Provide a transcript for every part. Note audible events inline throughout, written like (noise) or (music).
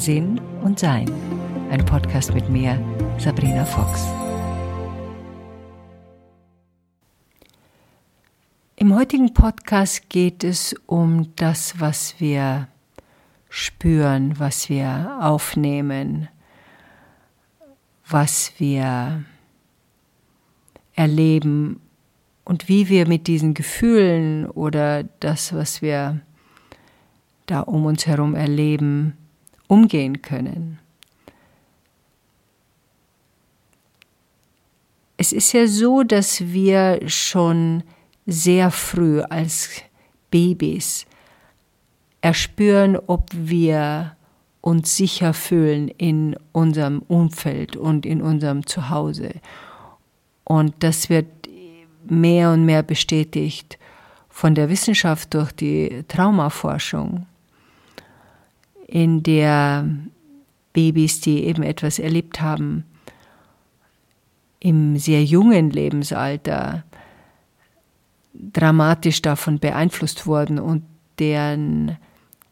Sinn und Sein. Ein Podcast mit mir, Sabrina Fox. Im heutigen Podcast geht es um das, was wir spüren, was wir aufnehmen, was wir erleben und wie wir mit diesen Gefühlen oder das, was wir da um uns herum erleben, umgehen können. Es ist ja so, dass wir schon sehr früh als Babys erspüren, ob wir uns sicher fühlen in unserem Umfeld und in unserem Zuhause. Und das wird mehr und mehr bestätigt von der Wissenschaft durch die Traumaforschung, in der Babys, die eben etwas erlebt haben, im sehr jungen Lebensalter dramatisch davon beeinflusst wurden und deren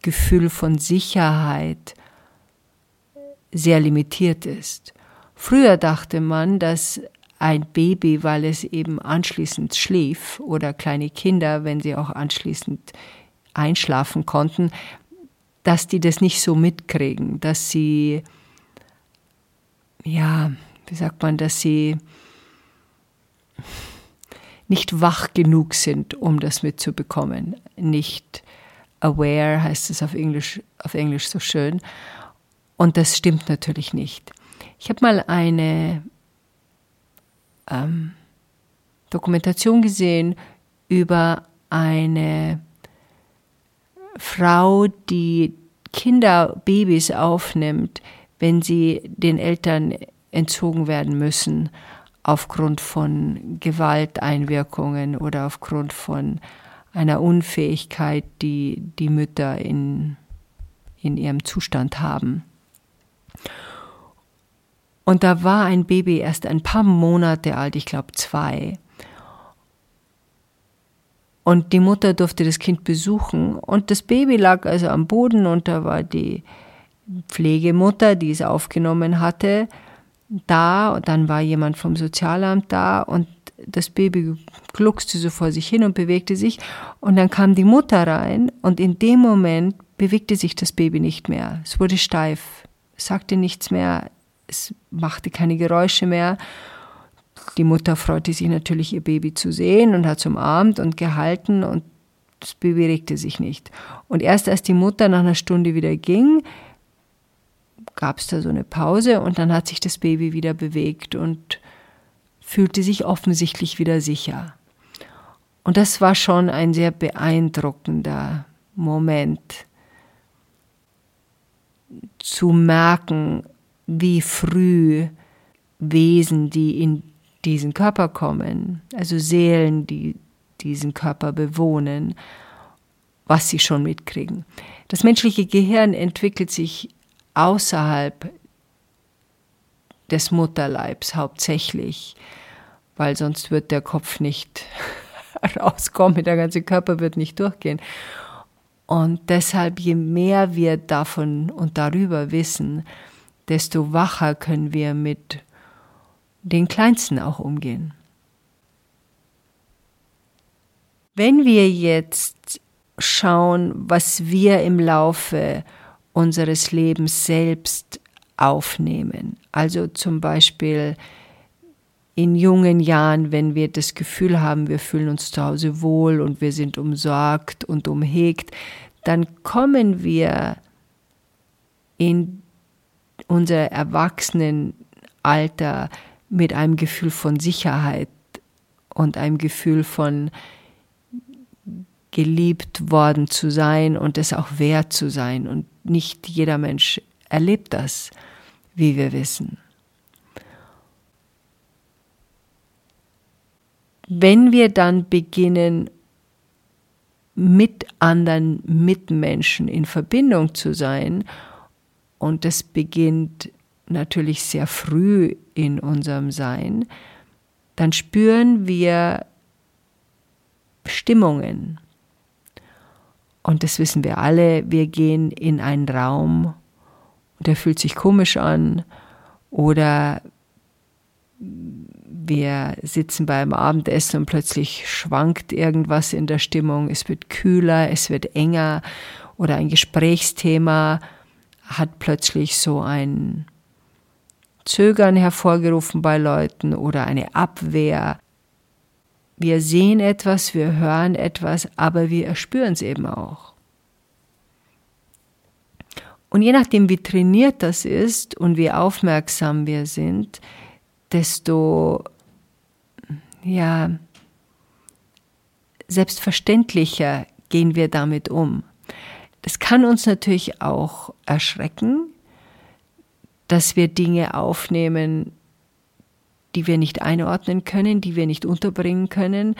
Gefühl von Sicherheit sehr limitiert ist. Früher dachte man, dass ein Baby, weil es eben anschließend schlief, oder kleine Kinder, wenn sie auch anschließend einschlafen konnten, dass die das nicht so mitkriegen, dass sie, ja, wie sagt man, dass sie nicht wach genug sind, um das mitzubekommen. Nicht aware heißt es auf Englisch, auf Englisch so schön. Und das stimmt natürlich nicht. Ich habe mal eine ähm, Dokumentation gesehen über eine Frau, die Kinder, Babys aufnimmt, wenn sie den Eltern entzogen werden müssen aufgrund von Gewalteinwirkungen oder aufgrund von einer Unfähigkeit, die die Mütter in, in ihrem Zustand haben. Und da war ein Baby erst ein paar Monate alt, ich glaube zwei. Und die Mutter durfte das Kind besuchen und das Baby lag also am Boden und da war die Pflegemutter, die es aufgenommen hatte, da und dann war jemand vom Sozialamt da und das Baby gluckste so vor sich hin und bewegte sich und dann kam die Mutter rein und in dem Moment bewegte sich das Baby nicht mehr. Es wurde steif, sagte nichts mehr, es machte keine Geräusche mehr. Die Mutter freute sich natürlich, ihr Baby zu sehen und hat es umarmt und gehalten und das Baby regte sich nicht. Und erst als die Mutter nach einer Stunde wieder ging, gab es da so eine Pause und dann hat sich das Baby wieder bewegt und fühlte sich offensichtlich wieder sicher. Und das war schon ein sehr beeindruckender Moment zu merken, wie früh Wesen, die in diesen Körper kommen, also Seelen, die diesen Körper bewohnen, was sie schon mitkriegen. Das menschliche Gehirn entwickelt sich außerhalb des Mutterleibs hauptsächlich, weil sonst wird der Kopf nicht (laughs) rauskommen, der ganze Körper wird nicht durchgehen. Und deshalb, je mehr wir davon und darüber wissen, desto wacher können wir mit den Kleinsten auch umgehen. Wenn wir jetzt schauen, was wir im Laufe unseres Lebens selbst aufnehmen. Also zum Beispiel in jungen Jahren, wenn wir das Gefühl haben, wir fühlen uns zu Hause wohl und wir sind umsorgt und umhegt, dann kommen wir in unser Erwachsenenalter mit einem Gefühl von Sicherheit und einem Gefühl von geliebt worden zu sein und es auch wert zu sein. Und nicht jeder Mensch erlebt das, wie wir wissen. Wenn wir dann beginnen, mit anderen Mitmenschen in Verbindung zu sein, und das beginnt natürlich sehr früh in unserem Sein, dann spüren wir Stimmungen, und das wissen wir alle, wir gehen in einen Raum und er fühlt sich komisch an oder wir sitzen beim Abendessen und plötzlich schwankt irgendwas in der Stimmung, es wird kühler, es wird enger oder ein Gesprächsthema hat plötzlich so ein Zögern hervorgerufen bei Leuten oder eine Abwehr. Wir sehen etwas, wir hören etwas, aber wir erspüren es eben auch. Und je nachdem, wie trainiert das ist und wie aufmerksam wir sind, desto ja, selbstverständlicher gehen wir damit um. Das kann uns natürlich auch erschrecken, dass wir Dinge aufnehmen, die wir nicht einordnen können, die wir nicht unterbringen können,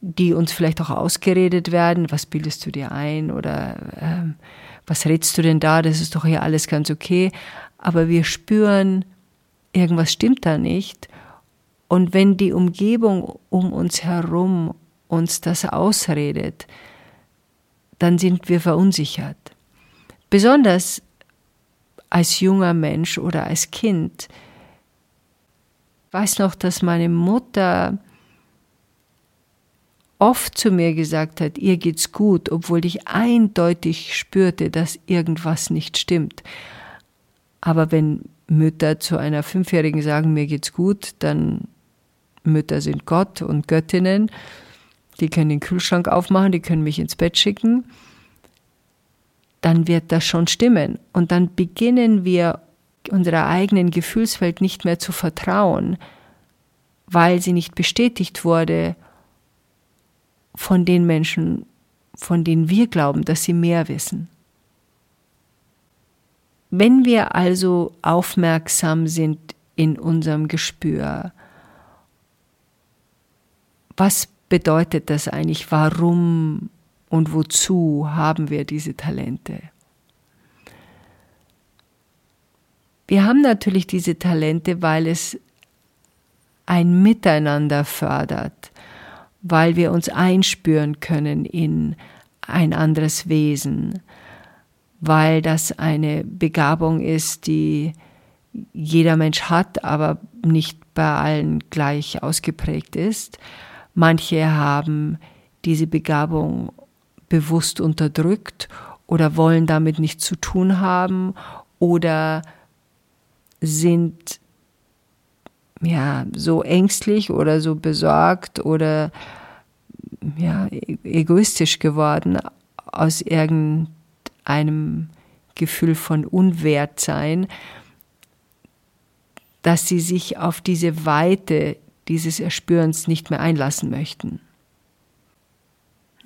die uns vielleicht auch ausgeredet werden. Was bildest du dir ein oder äh, was redst du denn da? Das ist doch hier alles ganz okay. Aber wir spüren, irgendwas stimmt da nicht. Und wenn die Umgebung um uns herum uns das ausredet, dann sind wir verunsichert. Besonders als junger Mensch oder als Kind. Ich weiß noch, dass meine Mutter oft zu mir gesagt hat, ihr geht's gut, obwohl ich eindeutig spürte, dass irgendwas nicht stimmt. Aber wenn Mütter zu einer Fünfjährigen sagen, mir geht's gut, dann Mütter sind Gott und Göttinnen, die können den Kühlschrank aufmachen, die können mich ins Bett schicken, dann wird das schon stimmen. Und dann beginnen wir unserer eigenen Gefühlswelt nicht mehr zu vertrauen, weil sie nicht bestätigt wurde von den Menschen, von denen wir glauben, dass sie mehr wissen. Wenn wir also aufmerksam sind in unserem Gespür, was bedeutet das eigentlich? Warum und wozu haben wir diese Talente? Wir haben natürlich diese Talente, weil es ein Miteinander fördert, weil wir uns einspüren können in ein anderes Wesen, weil das eine Begabung ist, die jeder Mensch hat, aber nicht bei allen gleich ausgeprägt ist. Manche haben diese Begabung bewusst unterdrückt oder wollen damit nichts zu tun haben oder sind ja so ängstlich oder so besorgt oder ja e-, egoistisch geworden aus irgendeinem Gefühl von Unwertsein, dass sie sich auf diese Weite dieses Erspürens nicht mehr einlassen möchten.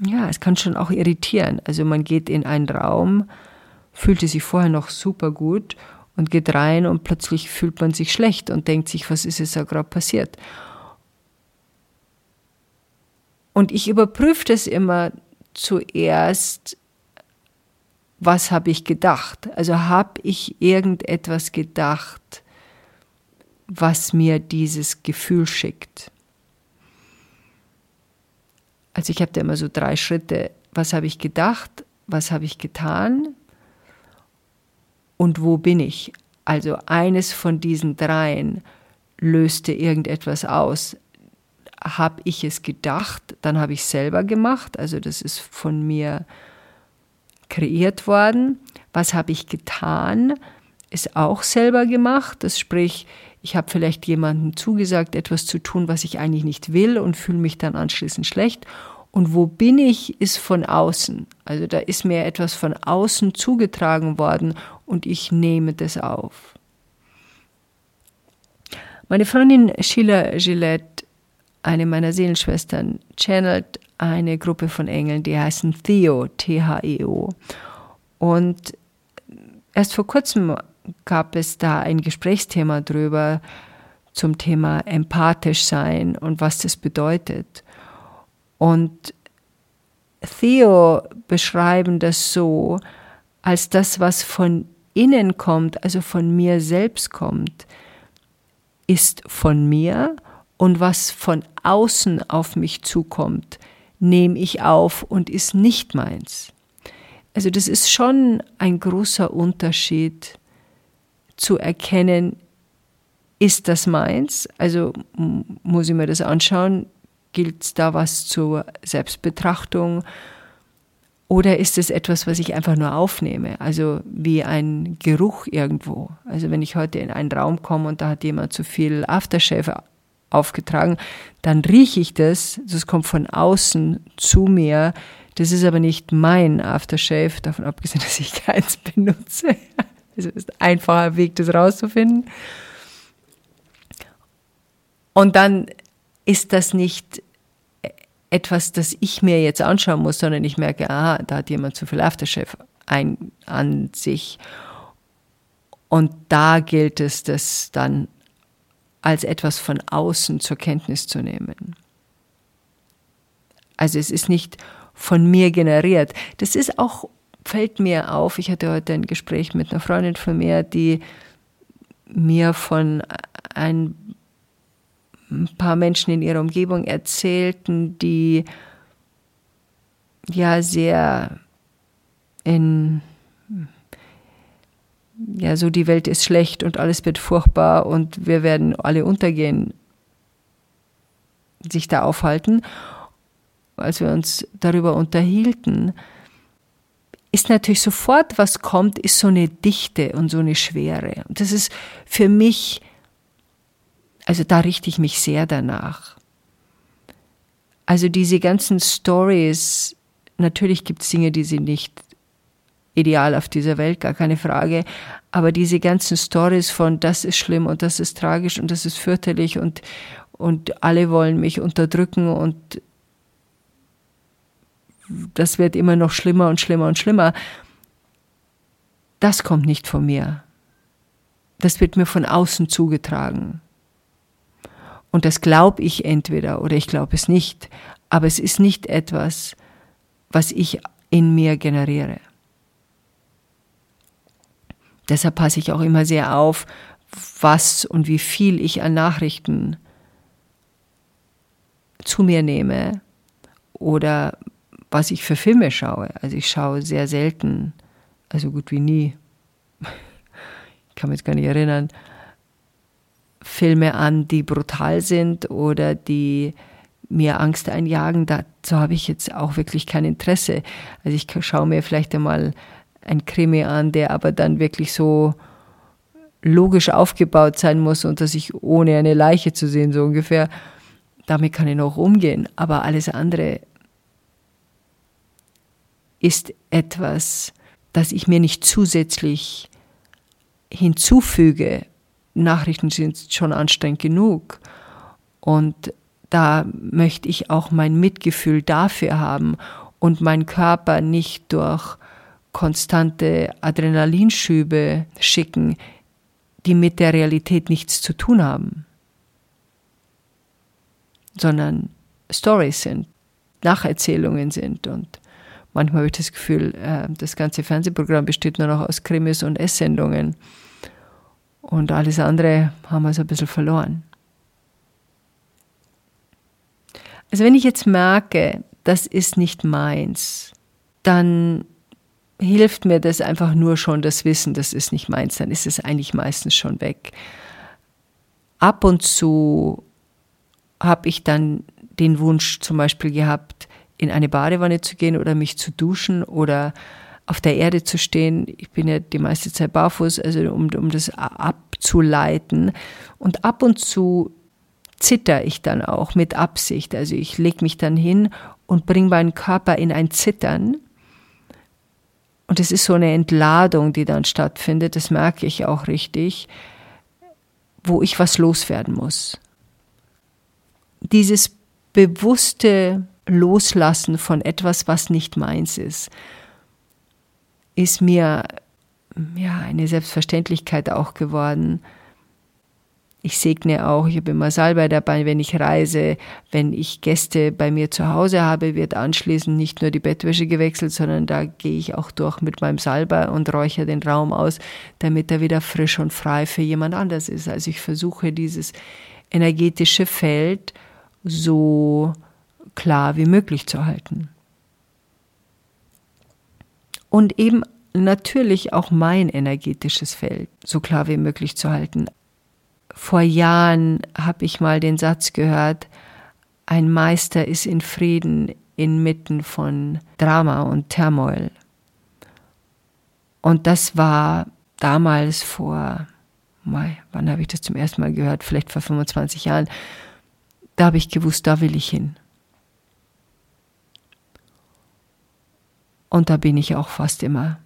Ja, es kann schon auch irritieren. Also man geht in einen Raum, fühlte sich vorher noch super gut und geht rein und plötzlich fühlt man sich schlecht und denkt sich, was ist jetzt da gerade passiert? Und ich überprüfe das immer zuerst, was habe ich gedacht? Also habe ich irgendetwas gedacht, was mir dieses Gefühl schickt. Also ich habe da immer so drei Schritte. Was habe ich gedacht? Was habe ich getan? Und wo bin ich? Also eines von diesen dreien löste irgendetwas aus. Habe ich es gedacht, dann habe ich es selber gemacht. Also das ist von mir kreiert worden. Was habe ich getan? Ist auch selber gemacht. Das sprich, ich habe vielleicht jemandem zugesagt, etwas zu tun, was ich eigentlich nicht will und fühle mich dann anschließend schlecht. Und wo bin ich, ist von außen. Also da ist mir etwas von außen zugetragen worden und ich nehme das auf. Meine Freundin Sheila Gillette, eine meiner Seelenschwestern, channelt eine Gruppe von Engeln, die heißen Theo, T-H-E-O. Und erst vor kurzem gab es da ein Gesprächsthema drüber zum Thema empathisch sein und was das bedeutet. Und Theo beschreiben das so, als das, was von innen kommt, also von mir selbst kommt, ist von mir und was von außen auf mich zukommt, nehme ich auf und ist nicht meins. Also das ist schon ein großer Unterschied zu erkennen, ist das meins? Also muss ich mir das anschauen, gilt da was zur Selbstbetrachtung? Oder ist es etwas, was ich einfach nur aufnehme? Also wie ein Geruch irgendwo. Also wenn ich heute in einen Raum komme und da hat jemand zu viel Aftershave aufgetragen, dann rieche ich das, das kommt von außen zu mir. Das ist aber nicht mein Aftershave, davon abgesehen, (laughs) dass ich keins benutze. Also ist ein einfacher Weg, das rauszufinden. Und dann ist das nicht etwas, das ich mir jetzt anschauen muss, sondern ich merke, aha, da hat jemand zu viel Aftershave ein, an sich. Und da gilt es, das dann als etwas von außen zur Kenntnis zu nehmen. Also es ist nicht von mir generiert. Das ist auch, fällt mir auf, ich hatte heute ein Gespräch mit einer Freundin von mir, die mir von ein paar Menschen in ihrer Umgebung erzählten, die ja sehr in ja, so die Welt ist schlecht und alles wird furchtbar und wir werden alle untergehen, sich da aufhalten. Als wir uns darüber unterhielten, ist natürlich sofort, was kommt, ist so eine Dichte und so eine Schwere. Und das ist für mich, also da richte ich mich sehr danach. Also diese ganzen Stories, natürlich gibt es Dinge, die sie nicht ideal auf dieser Welt, gar keine Frage. Aber diese ganzen Stories von das ist schlimm und das ist tragisch und das ist fürchterlich und, und alle wollen mich unterdrücken und das wird immer noch schlimmer und schlimmer und schlimmer. Das kommt nicht von mir. Das wird mir von außen zugetragen. Und das glaube ich entweder oder ich glaube es nicht. Aber es ist nicht etwas, was ich in mir generiere. Deshalb passe ich auch immer sehr auf, was und wie viel ich an Nachrichten zu mir nehme oder was ich für Filme schaue. Also ich schaue sehr selten, also gut wie nie, ich kann mich jetzt gar nicht erinnern, Filme an, die brutal sind oder die mir Angst einjagen. Dazu habe ich jetzt auch wirklich kein Interesse. Also ich schaue mir vielleicht einmal ein Krimi an, der aber dann wirklich so logisch aufgebaut sein muss und dass ich ohne eine Leiche zu sehen, so ungefähr, damit kann ich noch umgehen. Aber alles andere ist etwas, das ich mir nicht zusätzlich hinzufüge. Nachrichten sind schon anstrengend genug. Und da möchte ich auch mein Mitgefühl dafür haben und meinen Körper nicht durch konstante Adrenalinschübe schicken, die mit der Realität nichts zu tun haben, sondern Stories sind, Nacherzählungen sind. Und manchmal habe ich das Gefühl, äh, das ganze Fernsehprogramm besteht nur noch aus Krimis und Esssendungen. Und alles andere haben wir so ein bisschen verloren. Also wenn ich jetzt merke, das ist nicht meins, dann hilft mir das einfach nur schon das Wissen, das ist nicht meins, dann ist es eigentlich meistens schon weg. Ab und zu habe ich dann den Wunsch zum Beispiel gehabt, in eine Badewanne zu gehen oder mich zu duschen oder auf der Erde zu stehen. Ich bin ja die meiste Zeit barfuß, also um, um das abzuleiten. Und ab und zu zitter ich dann auch mit Absicht. Also ich lege mich dann hin und bringe meinen Körper in ein Zittern und es ist so eine Entladung, die dann stattfindet, das merke ich auch richtig, wo ich was loswerden muss. Dieses bewusste Loslassen von etwas, was nicht meins ist, ist mir ja eine Selbstverständlichkeit auch geworden. Ich segne auch, ich habe immer Salbei dabei, wenn ich reise. Wenn ich Gäste bei mir zu Hause habe, wird anschließend nicht nur die Bettwäsche gewechselt, sondern da gehe ich auch durch mit meinem Salbei und räuchere den Raum aus, damit er wieder frisch und frei für jemand anders ist. Also ich versuche dieses energetische Feld so klar wie möglich zu halten. und eben natürlich auch mein energetisches Feld so klar wie möglich zu halten. Vor Jahren habe ich mal den Satz gehört, ein Meister ist in Frieden inmitten von Drama und Turmoil. Und das war damals vor, wann habe ich das zum ersten Mal gehört? Vielleicht vor 25 Jahren. Da habe ich gewusst, da will ich hin. Und da bin ich auch fast immer.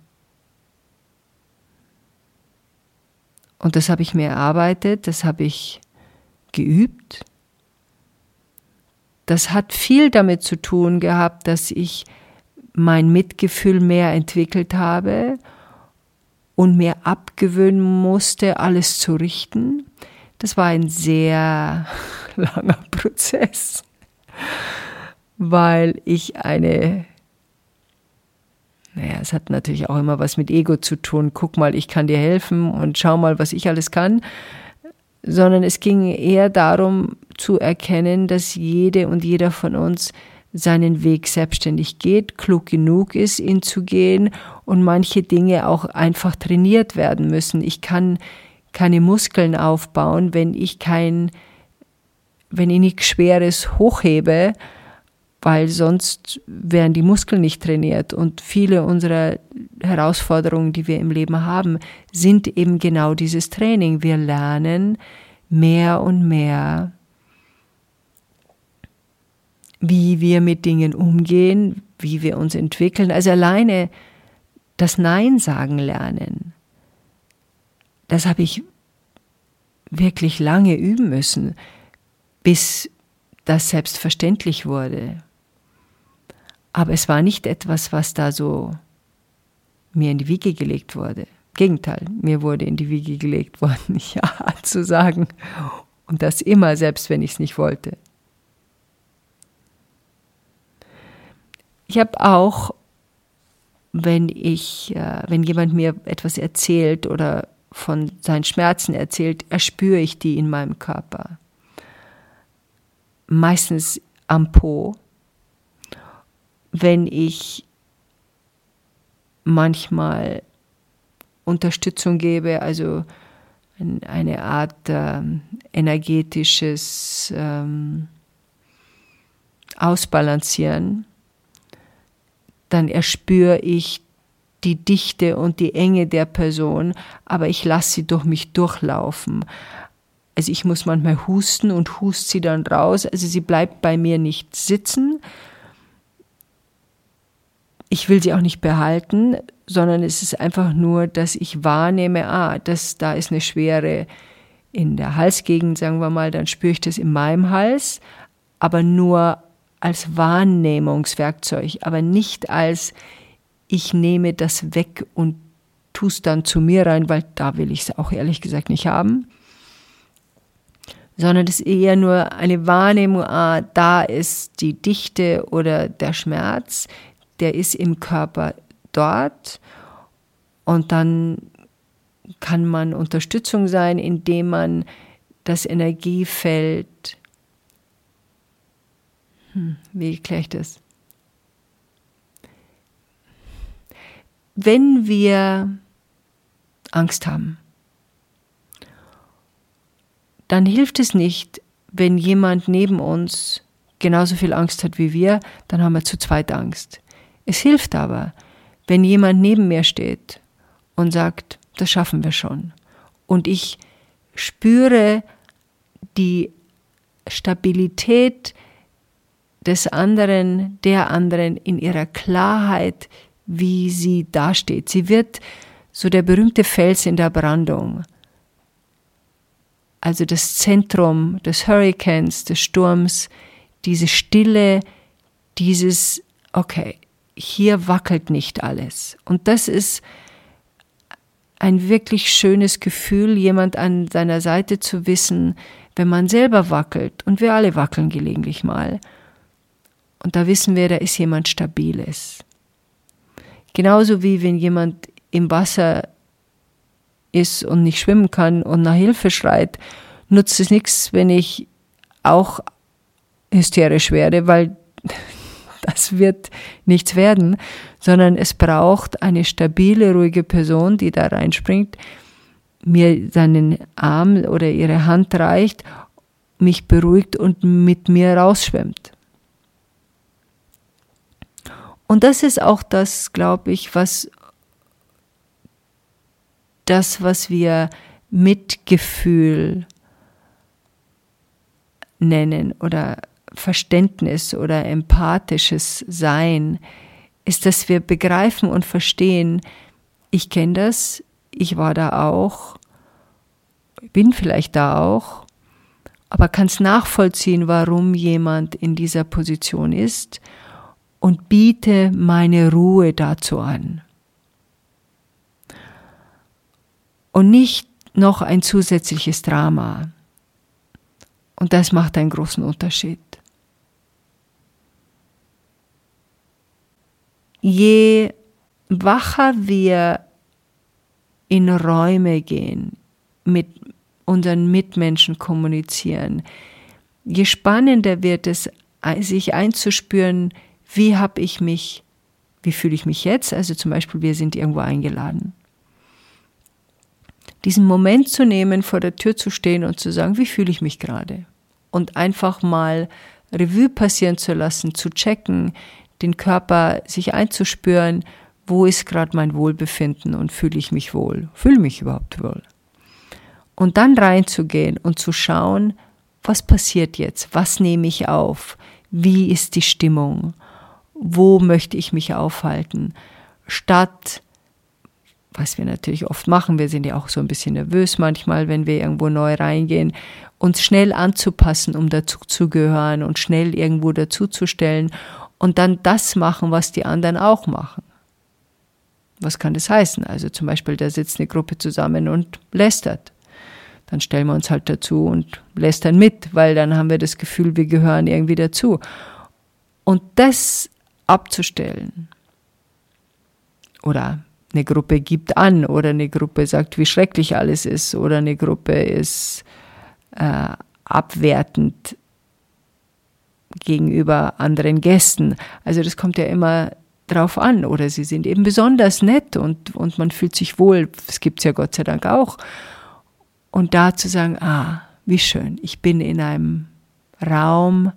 Und das habe ich mir erarbeitet, das habe ich geübt. Das hat viel damit zu tun gehabt, dass ich mein Mitgefühl mehr entwickelt habe und mir abgewöhnen musste, alles zu richten. Das war ein sehr (laughs) langer Prozess, weil ich eine naja, es hat natürlich auch immer was mit Ego zu tun. Guck mal, ich kann dir helfen und schau mal, was ich alles kann. Sondern es ging eher darum zu erkennen, dass jede und jeder von uns seinen Weg selbstständig geht, klug genug ist, ihn zu gehen und manche Dinge auch einfach trainiert werden müssen. Ich kann keine Muskeln aufbauen, wenn ich kein, wenn ich nichts Schweres hochhebe, weil sonst wären die Muskeln nicht trainiert. Und viele unserer Herausforderungen, die wir im Leben haben, sind eben genau dieses Training. Wir lernen mehr und mehr, wie wir mit Dingen umgehen, wie wir uns entwickeln. Also alleine das Nein sagen lernen, das habe ich wirklich lange üben müssen, bis das selbstverständlich wurde. Aber es war nicht etwas, was da so mir in die Wiege gelegt wurde. Gegenteil, mir wurde in die Wiege gelegt worden, (laughs) ja zu sagen. Und das immer, selbst wenn ich es nicht wollte. Ich habe auch, wenn ich, äh, wenn jemand mir etwas erzählt oder von seinen Schmerzen erzählt, erspüre ich die in meinem Körper. Meistens am Po wenn ich manchmal Unterstützung gebe, also eine Art äh, energetisches ähm, Ausbalancieren, dann erspüre ich die Dichte und die Enge der Person, aber ich lasse sie durch mich durchlaufen. Also ich muss manchmal husten und hust sie dann raus. Also sie bleibt bei mir nicht sitzen, ich will sie auch nicht behalten, sondern es ist einfach nur, dass ich wahrnehme, ah, das, da ist eine Schwere in der Halsgegend, sagen wir mal, dann spüre ich das in meinem Hals, aber nur als Wahrnehmungswerkzeug, aber nicht als ich nehme das weg und tue es dann zu mir rein, weil da will ich es auch ehrlich gesagt nicht haben, sondern es ist eher nur eine Wahrnehmung, ah, da ist die Dichte oder der Schmerz, der ist im Körper dort und dann kann man Unterstützung sein, indem man das Energiefeld, hm, wie erkläre ich das? Wenn wir Angst haben, dann hilft es nicht, wenn jemand neben uns genauso viel Angst hat wie wir, dann haben wir zu zweit Angst. Es hilft aber, wenn jemand neben mir steht und sagt, das schaffen wir schon. Und ich spüre die Stabilität des anderen, der anderen in ihrer Klarheit, wie sie dasteht. Sie wird so der berühmte Fels in der Brandung, also das Zentrum des Hurrikans, des Sturms, diese Stille, dieses, okay, hier wackelt nicht alles. Und das ist ein wirklich schönes Gefühl, jemand an seiner Seite zu wissen, wenn man selber wackelt. Und wir alle wackeln gelegentlich mal. Und da wissen wir, da ist jemand Stabiles. Genauso wie wenn jemand im Wasser ist und nicht schwimmen kann und nach Hilfe schreit, nutzt es nichts, wenn ich auch hysterisch werde, weil (laughs) das wird nichts werden, sondern es braucht eine stabile, ruhige Person, die da reinspringt, mir seinen Arm oder ihre Hand reicht, mich beruhigt und mit mir rausschwimmt. Und das ist auch das, glaube ich, was das, was wir Mitgefühl nennen oder Verständnis oder empathisches Sein, ist, dass wir begreifen und verstehen, ich kenne das, ich war da auch, bin vielleicht da auch, aber kann es nachvollziehen, warum jemand in dieser Position ist und biete meine Ruhe dazu an. Und nicht noch ein zusätzliches Drama. Und das macht einen großen Unterschied. Je wacher wir in Räume gehen, mit unseren Mitmenschen kommunizieren, je spannender wird es, sich einzuspüren, wie habe ich mich, wie fühle ich mich jetzt? Also zum Beispiel, wir sind irgendwo eingeladen. Diesen Moment zu nehmen, vor der Tür zu stehen und zu sagen, wie fühle ich mich gerade? Und einfach mal Revue passieren zu lassen, zu checken, den Körper sich einzuspüren, wo ist gerade mein Wohlbefinden und fühle ich mich wohl? Fühle mich überhaupt wohl? Und dann reinzugehen und zu schauen, was passiert jetzt? Was nehme ich auf? Wie ist die Stimmung? Wo möchte ich mich aufhalten? Statt, was wir natürlich oft machen, wir sind ja auch so ein bisschen nervös manchmal, wenn wir irgendwo neu reingehen, uns schnell anzupassen, um dazu zu gehören und schnell irgendwo dazuzustellen und dann das machen, was die anderen auch machen. Was kann das heißen? Also zum Beispiel, da sitzt eine Gruppe zusammen und lästert. Dann stellen wir uns halt dazu und lästern mit, weil dann haben wir das Gefühl, wir gehören irgendwie dazu. Und das abzustellen oder eine Gruppe gibt an oder eine Gruppe sagt, wie schrecklich alles ist oder eine Gruppe ist äh, abwertend gegenüber anderen Gästen. Also das kommt ja immer drauf an oder sie sind eben besonders nett und, und man fühlt sich wohl. Das gibt es ja Gott sei Dank auch. Und da zu sagen, ah, wie schön, ich bin in einem Raum,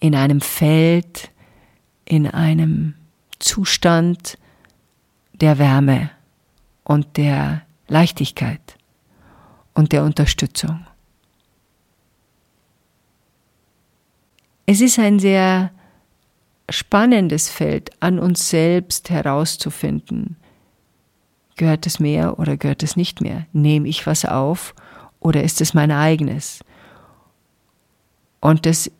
in einem Feld, in einem Zustand der Wärme und der Leichtigkeit und der Unterstützung. Es ist ein sehr spannendes Feld, an uns selbst herauszufinden. Gehört es mehr oder gehört es nicht mehr? Nehme ich was auf oder ist es mein eigenes? Und das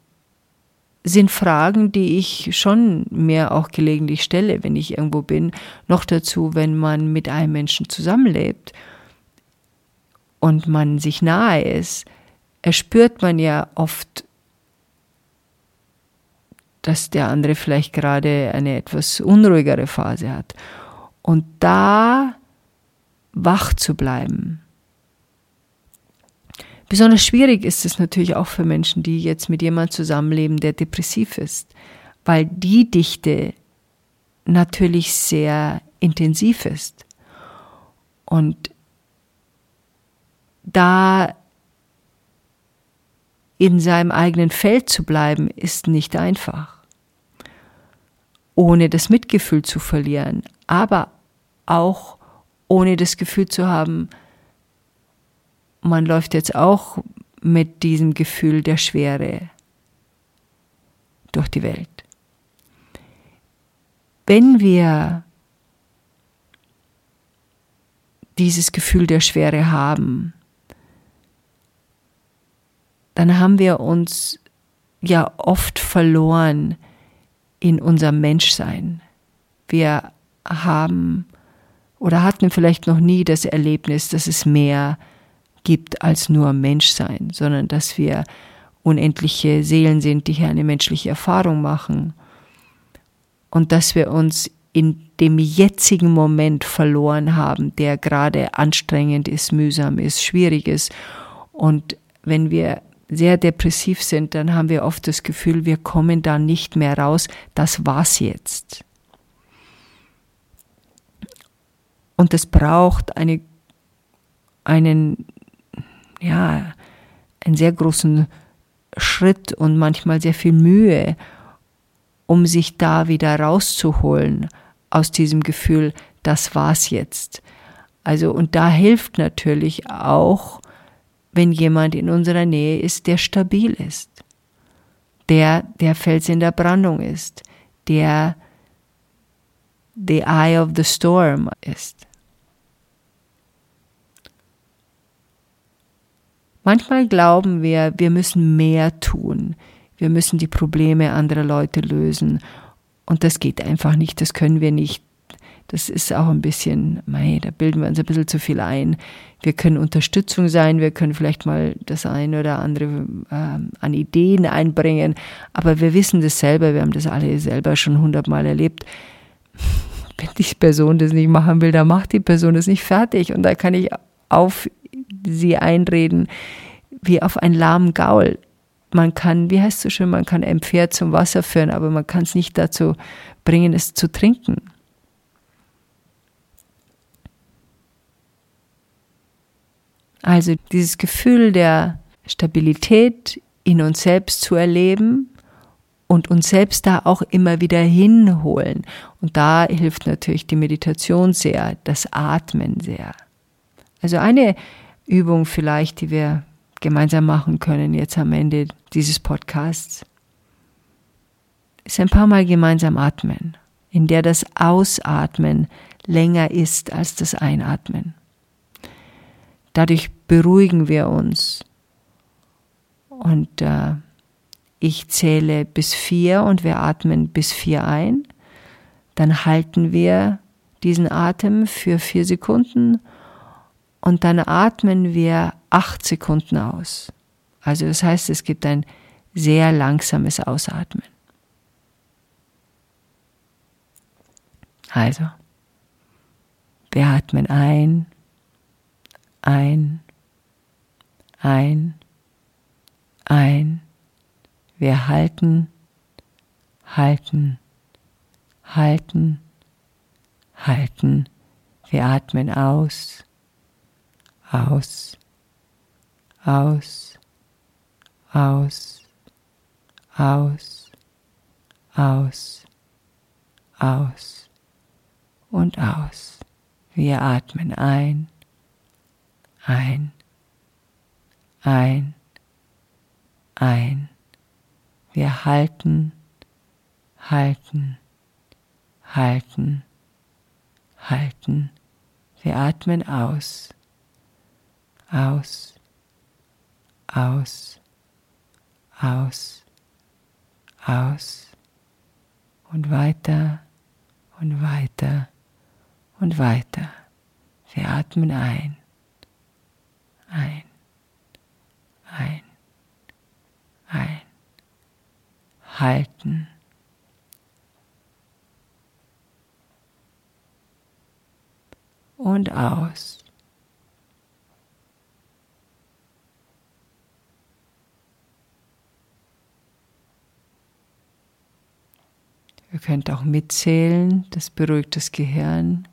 sind Fragen, die ich schon mehr auch gelegentlich stelle, wenn ich irgendwo bin. Noch dazu, wenn man mit einem Menschen zusammenlebt und man sich nahe ist, erspürt man ja oft dass der andere vielleicht gerade eine etwas unruhigere Phase hat. Und da wach zu bleiben. Besonders schwierig ist es natürlich auch für Menschen, die jetzt mit jemandem zusammenleben, der depressiv ist, weil die Dichte natürlich sehr intensiv ist. Und da in seinem eigenen Feld zu bleiben, ist nicht einfach ohne das Mitgefühl zu verlieren, aber auch ohne das Gefühl zu haben, man läuft jetzt auch mit diesem Gefühl der Schwere durch die Welt. Wenn wir dieses Gefühl der Schwere haben, dann haben wir uns ja oft verloren in unserem Menschsein. Wir haben oder hatten vielleicht noch nie das Erlebnis, dass es mehr gibt als nur Menschsein, sondern dass wir unendliche Seelen sind, die hier eine menschliche Erfahrung machen und dass wir uns in dem jetzigen Moment verloren haben, der gerade anstrengend ist, mühsam ist, schwierig ist. Und wenn wir sehr depressiv sind, dann haben wir oft das Gefühl, wir kommen da nicht mehr raus. Das war's jetzt. Und es braucht eine, einen, ja, einen sehr großen Schritt und manchmal sehr viel Mühe, um sich da wieder rauszuholen aus diesem Gefühl, das war's jetzt. Also, und da hilft natürlich auch, wenn jemand in unserer Nähe ist, der stabil ist, der der Fels in der Brandung ist, der the eye of the storm ist. Manchmal glauben wir, wir müssen mehr tun. Wir müssen die Probleme anderer Leute lösen. Und das geht einfach nicht, das können wir nicht. Das ist auch ein bisschen, mei, da bilden wir uns ein bisschen zu viel ein. Wir können Unterstützung sein, wir können vielleicht mal das eine oder andere äh, an Ideen einbringen, aber wir wissen das selber, wir haben das alle selber schon hundertmal erlebt. (laughs) Wenn die Person das nicht machen will, dann macht die Person das nicht fertig. Und da kann ich auf sie einreden, wie auf einen lahmen Gaul. Man kann, wie heißt es so schön, man kann ein Pferd zum Wasser führen, aber man kann es nicht dazu bringen, es zu trinken. Also dieses Gefühl der Stabilität in uns selbst zu erleben und uns selbst da auch immer wieder hinholen. Und da hilft natürlich die Meditation sehr, das Atmen sehr. Also eine Übung vielleicht, die wir gemeinsam machen können jetzt am Ende dieses Podcasts, ist ein paar Mal gemeinsam atmen, in der das Ausatmen länger ist als das Einatmen. Dadurch beruhigen wir uns. Und äh, ich zähle bis vier und wir atmen bis vier ein. Dann halten wir diesen Atem für vier Sekunden und dann atmen wir acht Sekunden aus. Also das heißt, es gibt ein sehr langsames Ausatmen. Also, wir atmen ein, ein, ein, ein. Wir halten, halten, halten, halten. Wir atmen aus, aus, aus, aus, aus, aus, aus und aus. Wir atmen ein, ein, ein, ein. Wir halten, halten, halten, halten. Wir atmen aus aus, aus, aus, aus und weiter und weiter und weiter. Wir atmen ein, ein, ein, halten. Und aus. Ihr könnt auch mitzählen, das beruhigt das Gehirn.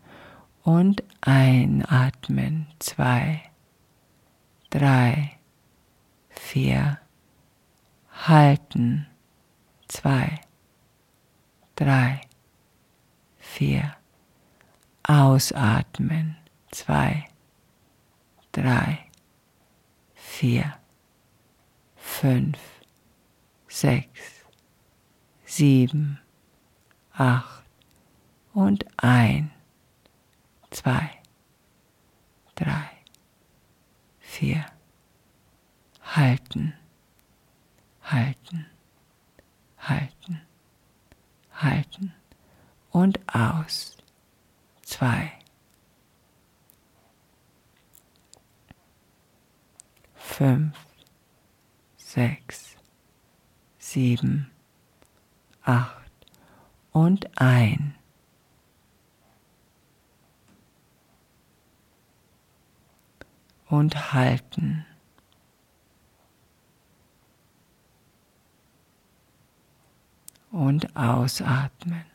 Und einatmen. Zwei, drei, vier. Halten. Zwei, drei, vier. Ausatmen. Zwei, drei, vier, fünf, sechs, sieben, acht und ein, zwei, drei, vier. Halten, halten, halten, halten und aus. Zwei. Fünf, sechs, sieben, acht und ein. Und halten. Und ausatmen.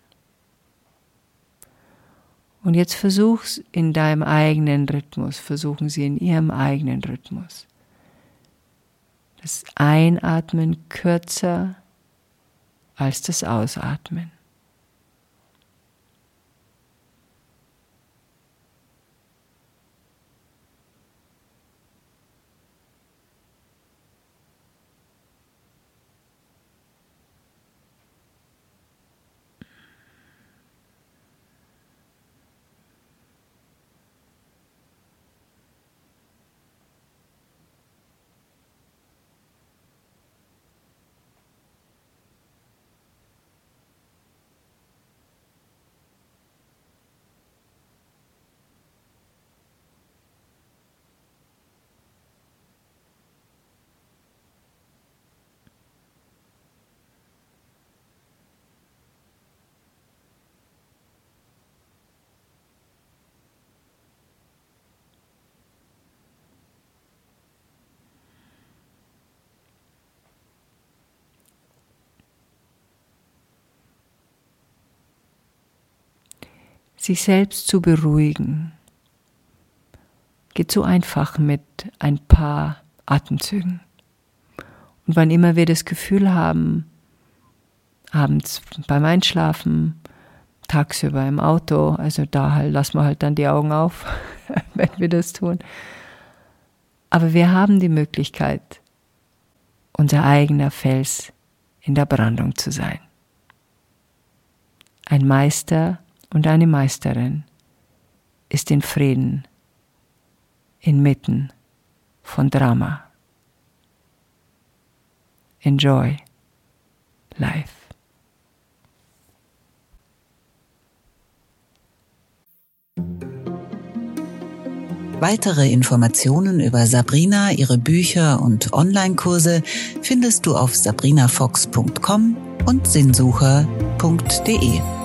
Und jetzt versuch's in deinem eigenen Rhythmus, versuchen Sie in Ihrem eigenen Rhythmus. Das Einatmen kürzer als das Ausatmen. Sich selbst zu beruhigen, geht so einfach mit ein paar Atemzügen. Und wann immer wir das Gefühl haben, abends beim Einschlafen, tagsüber im Auto, also da halt, lassen wir halt dann die Augen auf, (laughs) wenn wir das tun. Aber wir haben die Möglichkeit, unser eigener Fels in der Brandung zu sein. Ein Meister und eine Meisterin ist in Frieden inmitten von Drama. Enjoy life. Weitere Informationen über Sabrina, ihre Bücher und Online-Kurse findest du auf sabrinafox.com und sinnsucher.de.